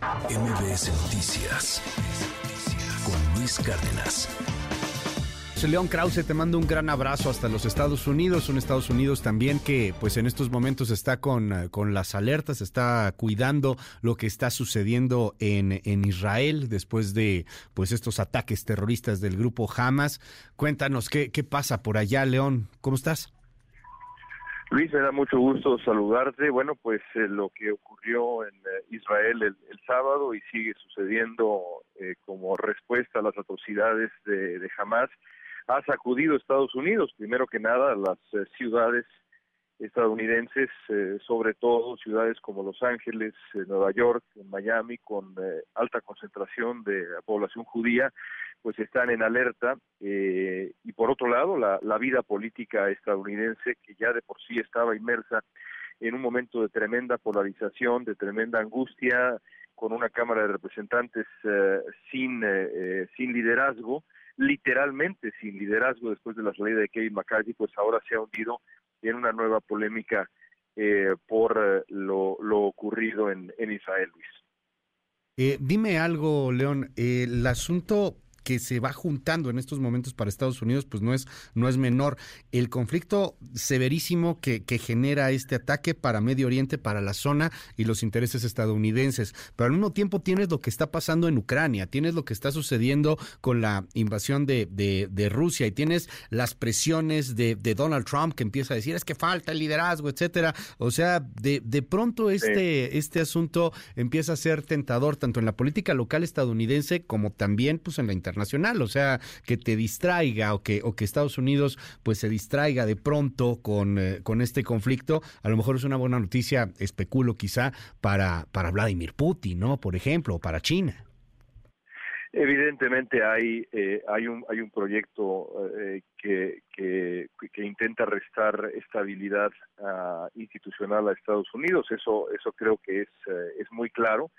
MBS Noticias con Luis Cárdenas. León Krause, te mando un gran abrazo hasta los Estados Unidos, un Estados Unidos también que pues en estos momentos está con, con las alertas, está cuidando lo que está sucediendo en, en Israel después de pues estos ataques terroristas del grupo Hamas. Cuéntanos qué, qué pasa por allá, León, ¿cómo estás? Luis, me da mucho gusto saludarte. Bueno, pues eh, lo que ocurrió en eh, Israel el, el, sábado y sigue sucediendo eh, como respuesta a las atrocidades de, de Hamas ha sacudido a Estados Unidos. Primero que nada, las ciudades estadounidenses, sobre todo ciudades como Los Ángeles, Nueva York, Miami, con alta concentración de población judía, pues están en alerta eh, y por otro lado la, la, vida política estadounidense que ya de por sí estaba inmersa en un momento de tremenda polarización, de tremenda angustia, con una Cámara de Representantes eh, sin, eh, sin liderazgo, literalmente sin liderazgo después de la salida de Kevin McCarthy, pues ahora se ha hundido en una nueva polémica por lo, lo, ocurrido en, en Israel, Luis. dime algo, León, el asunto que se va juntando en estos momentos para Estados Unidos, pues no es, no es menor. El conflicto severísimo que, que genera este ataque para Medio Oriente, para la zona y los intereses estadounidenses. Pero al mismo tiempo tienes lo que está pasando en Ucrania, tienes lo que está sucediendo con la invasión de, de, de Rusia y tienes las presiones de, de, Donald Trump que empieza a decir es que falta el liderazgo, etcétera. O sea, de, de pronto este, sí. este asunto empieza a ser tentador tanto en la política local estadounidense como también pues en la internacional internacional, o sea, que te distraiga o que, o que Estados Unidos pues se distraiga de pronto con, eh, con este conflicto, a lo mejor es una buena noticia, especulo quizá, para, para Vladimir Putin, ¿no? Por ejemplo, o para China. Evidentemente hay eh, hay un hay un proyecto eh, que, que, intenta restar estabilidad uh, institucional a Estados Unidos. Eso eso creo que es uh, es muy claro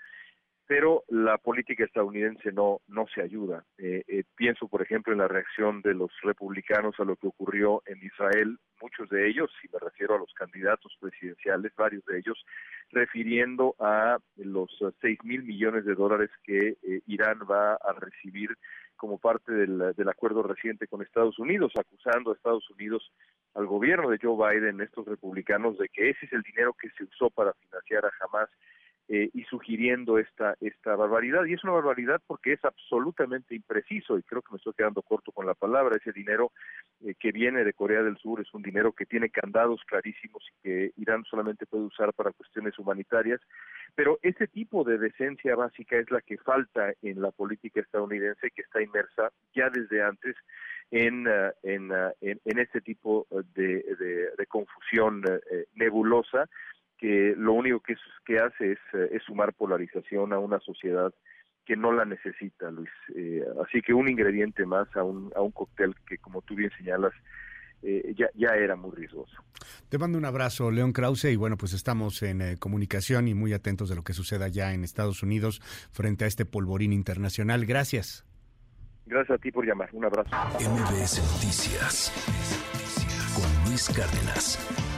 pero la política estadounidense no no se ayuda. Eh, eh, pienso, por ejemplo, en la reacción de los republicanos a lo que ocurrió en Israel, muchos de ellos, si me refiero a los candidatos presidenciales, varios de ellos, refiriendo a los seis mil millones de dólares que eh, Irán va a recibir como parte del, del acuerdo reciente con Estados Unidos, acusando a Estados Unidos al gobierno de Joe Biden, estos republicanos, de que ese es el dinero que se usó para financiar a Hamas eh, y sugiriendo esta esta barbaridad. Y es una barbaridad porque es absolutamente impreciso y creo que me estoy quedando corto con la palabra ese dinero eh, que viene de Corea del Sur es un dinero que tiene candados clarísimos y que Irán solamente puede usar para cuestiones humanitarias. Pero ese tipo de decencia básica es la que falta en la política estadounidense que está inmersa ya desde antes en, uh, en, en, este tipo de, de, de confusión uh, nebulosa que lo único que, es, que hace es, es, sumar polarización a una sociedad que no la necesita, Luis. Eh, así que un ingrediente más a un, a un cóctel que, como tú bien señalas, eh, ya, ya era muy riesgoso. Te mando un abrazo, León Krause, y bueno, pues estamos en eh, comunicación y muy atentos de lo que suceda ya en Estados Unidos frente a este polvorín internacional. Gracias. Gracias a ti por llamar. Un abrazo. MBS Noticias con Luis Cárdenas.